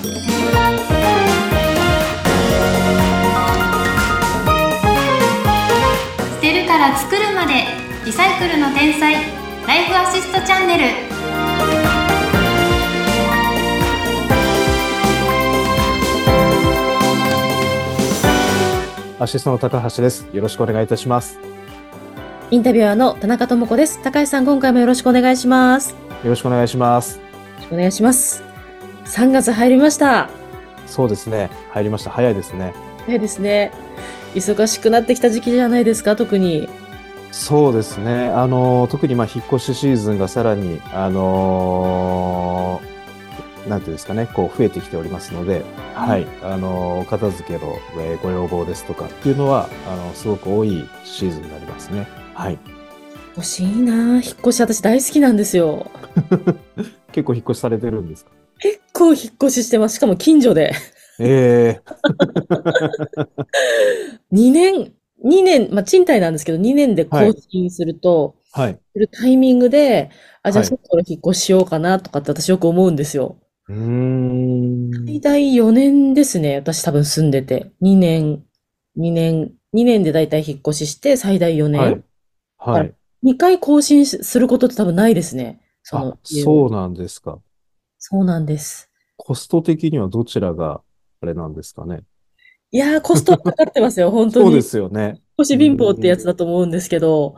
捨てるから作るまでリサイクルの天才ライフアシストチャンネルアシストの高橋です。よろしくお願いいたします。よインタビュアーの田中智子です。高橋さん、今回もよろしくお願いします。よろしくお願いします。ろしくお願いします。3月入りました。そうですね。入りました。早いですね。早いですね。忙しくなってきた時期じゃないですか、特に。そうですね。あの、特にまあ、引っ越しシーズンがさらに、あのーなんていうんですかね、こう増えてきておりますので、はい。あの、お片付けの、えーご要望ですとかっていうのは、あの、すごく多いシーズンになりますね。はい。欲しいなぁ引っ越し私大好きなんですよ。結構引っ越しされてるんですか？結構引っ越ししてます。しかも近所で。ええ2 年、2年、まあ賃貸なんですけど、2年で更新すると、はい。するタイミングで、あ、じゃあはいそろそろ引っ越ししようかなとかって私よく思うんですよ。うーん。最大4年ですね。私多分住んでて。2年、2年、2年で大体引っ越しして、最大4年。はい。はい。2回更新しすることって多分ないですね。そあの、、そうなんですか。そうなんです。コスト的にはどちらがあれなんですかね？いやー、コストかかってますよ、本当に。そうですよね。引っ越し貧乏ってやつだと思うんですけど、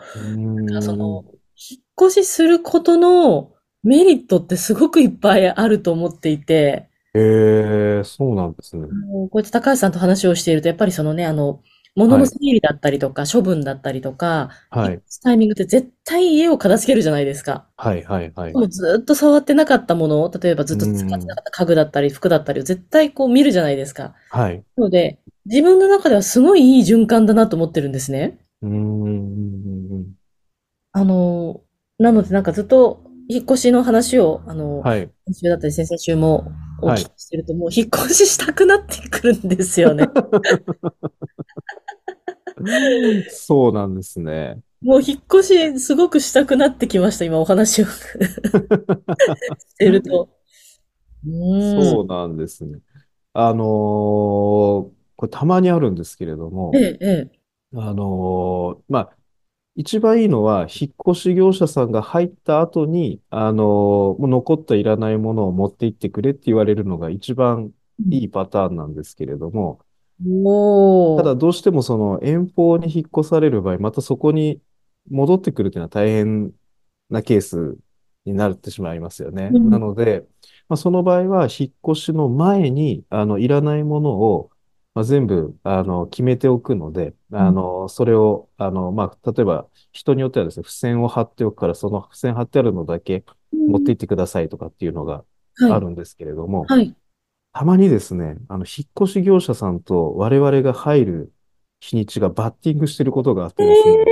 その、引っ越しすることのメリットってすごくいっぱいあると思っていて、へえ、そうなんですね。こうやって高橋さんと話をしていると、やっぱりそのね、あの、物の整理だったりとか、処分だったりとか、はい引っ越すタイミングって絶対家を片付けるじゃないですか。はい、はい、はい。もうずっと触ってなかったもの、例えばずっと使ってなかった家具だったり服だったりを絶対こう見るじゃないですか。はい。なので、自分の中ではすごいいい循環だなと思ってるんですね。うーん。あの、なのでなんかずっと引っ越しの話を、あの、はい。先週だったり先々週もおはい聞きしてると、もう引っ越ししたくなってくるんですよね。そうなんですね。もう引っ越しすごくしたくなってきました、今お話をしてると。そうなんですね。あのーこれたまにあるんですけれども、ええ、ええ。あのーまあ、一番いいのは、引っ越し業者さんが入った後に、あのーもう残ったいらないものを持って行ってくれって言われるのが一番いいパターンなんですけれども、ただどうしてもその遠方に引っ越される場合、またそこに戻ってくるというのは大変なケースになってしまいますよね。うん。なので、まあ、その場合は引っ越しの前に、あの、いらないものを、まあ、全部、あの、決めておくので、あの、それを、あの、まあ、例えば人によってはですね、付箋を貼っておくから、その付箋貼ってあるのだけ持って行ってくださいとかっていうのがあるんですけれども、はい。たまにですね、あの、引っ越し業者さんと我々が入る日にちがバッティングしてることがあってですね、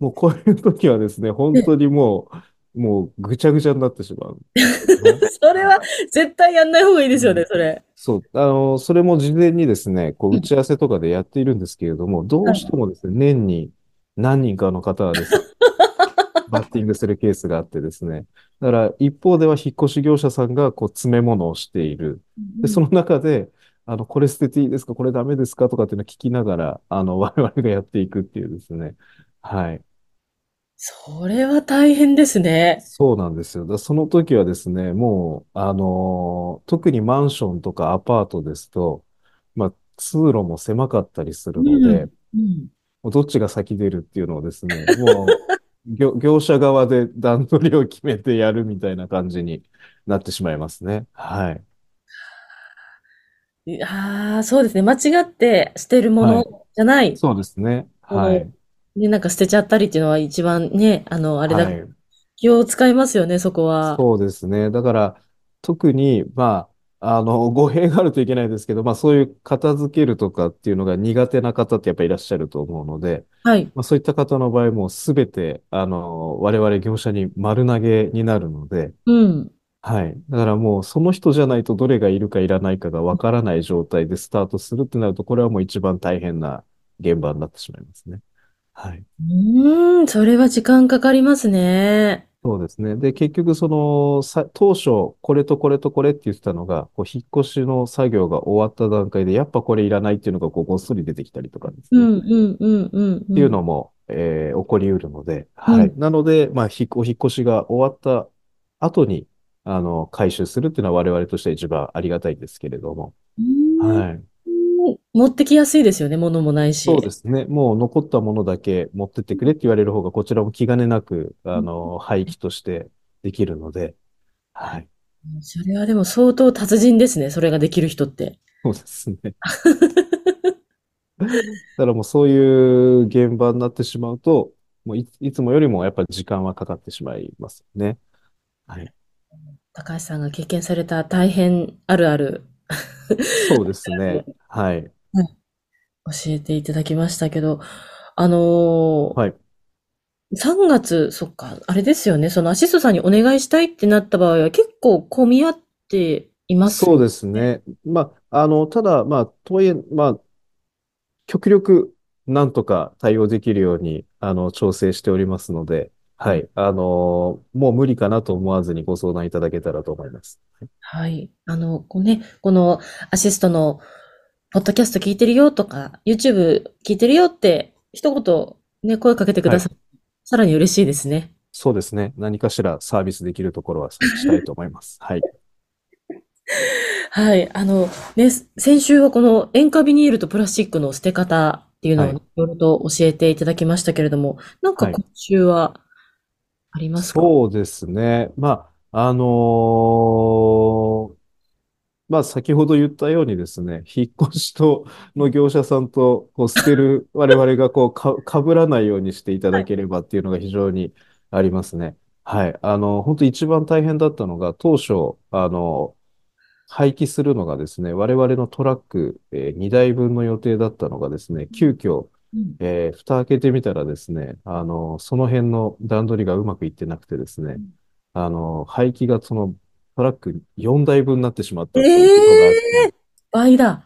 もうこういう時はですね、本当にもう、もうぐちゃぐちゃになってしまう。それは絶対やんない方がいいですよね、それ。そう、あの、それも事前にですね、こう、打ち合わせとかでやっているんですけれども、どうしてもですね、年に何人かの方はですね、バッティングするケースがあってですね、だから一方では引っ越し業者さんがこう、詰め物をしている。で、その中で、あの、これ捨てていいですか？これダメですか？とかっていうのを聞きながら、あの、我々がやっていくっていうですね。はい。それは大変ですね。そうなんですよ。だその時はですね、もう、あのー特にマンションとかアパートですと、まあ、通路も狭かったりするので、うん。もうどっちが先出るっていうのをですね、もう、業、業者側で段取りを決めてやるみたいな感じになってしまいますね。はい。ああ、そうですね。間違って捨てるもはいのじゃない。そうですね。はい。で、なんか捨てちゃったりっていうのは一番ね、あの、あれだ、はい。気を使いますよね、そこは。そうですね。だから、特に、まあ、あの、語弊があるといけないですけど、まあ、そういう片付けるとかっていうのが苦手な方ってやっぱりいらっしゃると思うので、はい。まあ、そういった方の場合もすべて、あの、我々業者に丸投げになるので、うん。はい。だからもうその人じゃないとどれがいるかいらないかがわからない状態でスタートするってなると、これはもう一番大変な現場になってしまいますね。はい。うーん、それは時間かかりますね。そうですね。で、結局その、さ、当初、これとこれとこれって言ってたのが、こう、引っ越しの作業が終わった段階で、やっぱこれいらないっていうのが、こう、ごっそり出てきたりとかですね。うんうんうんうん。っていうのも、えー起こりうるので、はい。うなので、まあ、ひお引っ越しが終わった後に、あの、回収するっていうのは我々としては一番ありがたいんですけれども、うんはい。持ってきやすいですよね、物もないし。そうですね。もう残ったものだけ持ってってくれって言われる方が、こちらも気兼ねなく、あの、廃棄としてできるので、はい。それはでも相当達人ですね、それができる人って。そうですね。だからもうそういう現場になってしまうと、もうい、いつもよりもやっぱり時間はかかってしまいますよね。はい。高橋さんが経験された大変あるあるそうですね。はい。教えていただきましたけど、あのーはい。3月、そっか、あれですよね、そのアシストさんにお願いしたいってなった場合は結構混み合っていますそうですね。まあ、あの、ただ、まあ、とはいえ、まあ、極力、なんとか対応できるように、あの、調整しておりますので、はい。あの、もう無理かなと思わずにご相談いただけたらと思います。はい。あの、こうね、このアシストの、ポッドキャスト聞いてるよとか、YouTube 聞いてるよって、一言ね、声かけてください。さらに嬉しいですね。そうですね。何かしらサービスできるところは したいと思います。はい。はい。あの、ね、先週はこの塩化ビニールとプラスチックの捨て方っていうのをはいいろいろと教えていただきましたけれども、なんかはい今週はありますか？そうですね。まあ、あのーまあ、先ほど言ったようにですね、引っ越しと、の業者さんと、こう、捨てる、我々がこう、か、かぶらないようにしていただければっていうのが非常にありますね。はい。あの、本当一番大変だったのが、当初、あの、廃棄するのがですね、我々のトラック、え2台分の予定だったのがですね、急遽、うんえー蓋開けてみたらですね、あの、その辺の段取りがうまくいってなくてですね、あの、廃棄がそのトラック4台分になってしまったっていうことがあって、倍だ。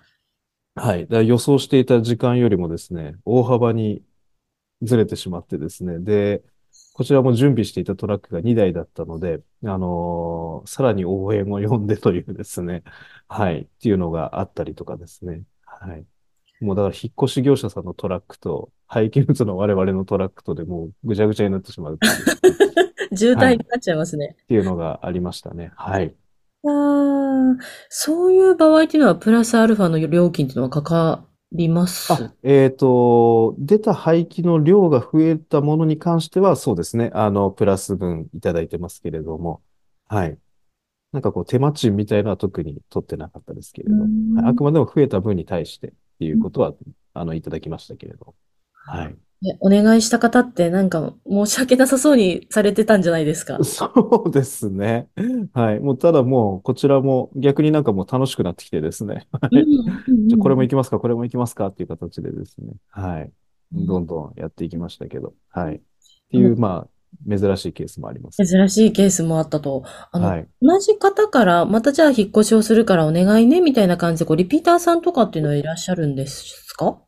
はい。だから予想していた時間よりもですね、大幅にずれてしまってですね、で、こちらも準備していたトラックが2台だったので、あのーさらに応援を呼んでというですね、はい、っていうのがあったりとかですね、はい。もうだから引っ越し業者さんのトラックと、廃棄物の我々のトラックとでもうぐちゃぐちゃになってしまうっていう渋滞になっちゃいますね。っていうのがありましたね。はい。ああ、そういう場合っていうのは、プラスアルファの料金っていうのはかかります？あ、えっと、出た廃棄の量が増えたものに関しては、そうですね。あの、プラス分いただいてますけれども、はい。なんかこう、手間賃みたいなのは特に取ってなかったですけれど、うんはいあくまでも増えた分に対してっていうことは、あの、いただきましたけれど。はい。ねお願いした方ってなんか申し訳なさそうにされてたんじゃないですか？そうですね。はい。もう、ただもう、こちらも逆になんかもう楽しくなってきてですね。はい。じゃあこれも行きますか、これも行きますかっていう形でですね。はい。どんどんやっていきましたけど。はい。っていう、まあ、珍しいケースもあります。珍しいケースもあったと。あの、はい。同じ方から、またじゃあ引っ越しをするからお願いね、みたいな感じで、こう、リピーターさんとかっていうのはいらっしゃるんですか？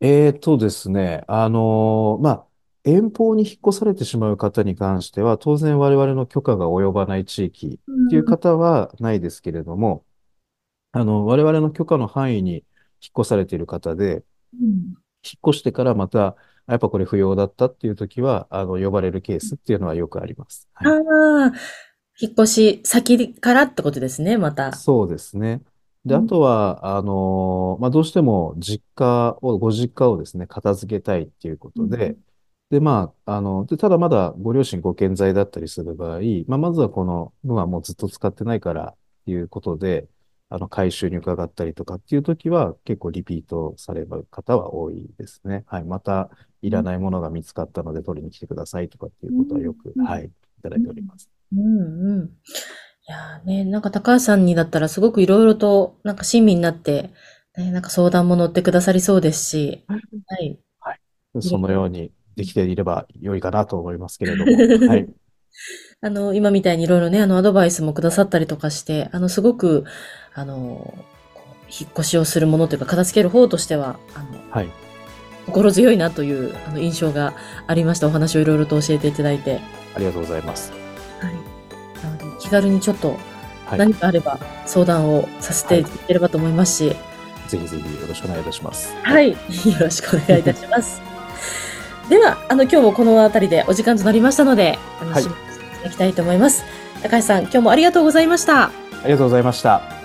えーとですね、あのーまあ、遠方に引っ越されてしまう方に関しては、当然我々の許可が及ばない地域っていう方はないですけれども、あの、我々の許可の範囲に引っ越されている方で、うん引っ越してからまた、あやっぱこれ不要だったっていう時は、あの、呼ばれるケースっていうのはよくあります。はいああ、引っ越し先からってことですね、また。そうですね。で、うんあとは、あのーまあ、どうしても実家を、ご実家をですね、片付けたいっていうことで、うんで、まあ、あの、で、ただまだご両親ご健在だったりする場合、まあ、まずはこの分はもうずっと使ってないからっていうことで、あの、回収に伺ったりとかっていう時は結構リピートされる方は多いですね。はい。また、いらないものが見つかったので取りに来てくださいとかっていうことはよく、うんはい、いただいております。うんうん。いやーね、なんか高橋さんにだったらすごくいろいろと、なんか親身になって、ね、なんか相談も乗ってくださりそうですし、はい。そのようにできていれば良いかなと思いますけれども、はい。あの、今みたいにいろいろね、あの、アドバイスもくださったりとかして、あの、すごく、あの、引っ越しをするものというか、片付ける方としては、あの、はい。心強いなという、あの、印象がありました。お話をいろいろと教えていただいて。ありがとうございます。なので、気軽にちょっとはい。何かあれば相談をさせていただければと思いますし、ぜひぜひよろしくお願いいたします。はい。よろしくお願いいたします。では、あの、今日もこの辺りでお時間となりましたので、あの、はい締めさせていただきたいと思います。高橋さん、今日もありがとうございました。ありがとうございました。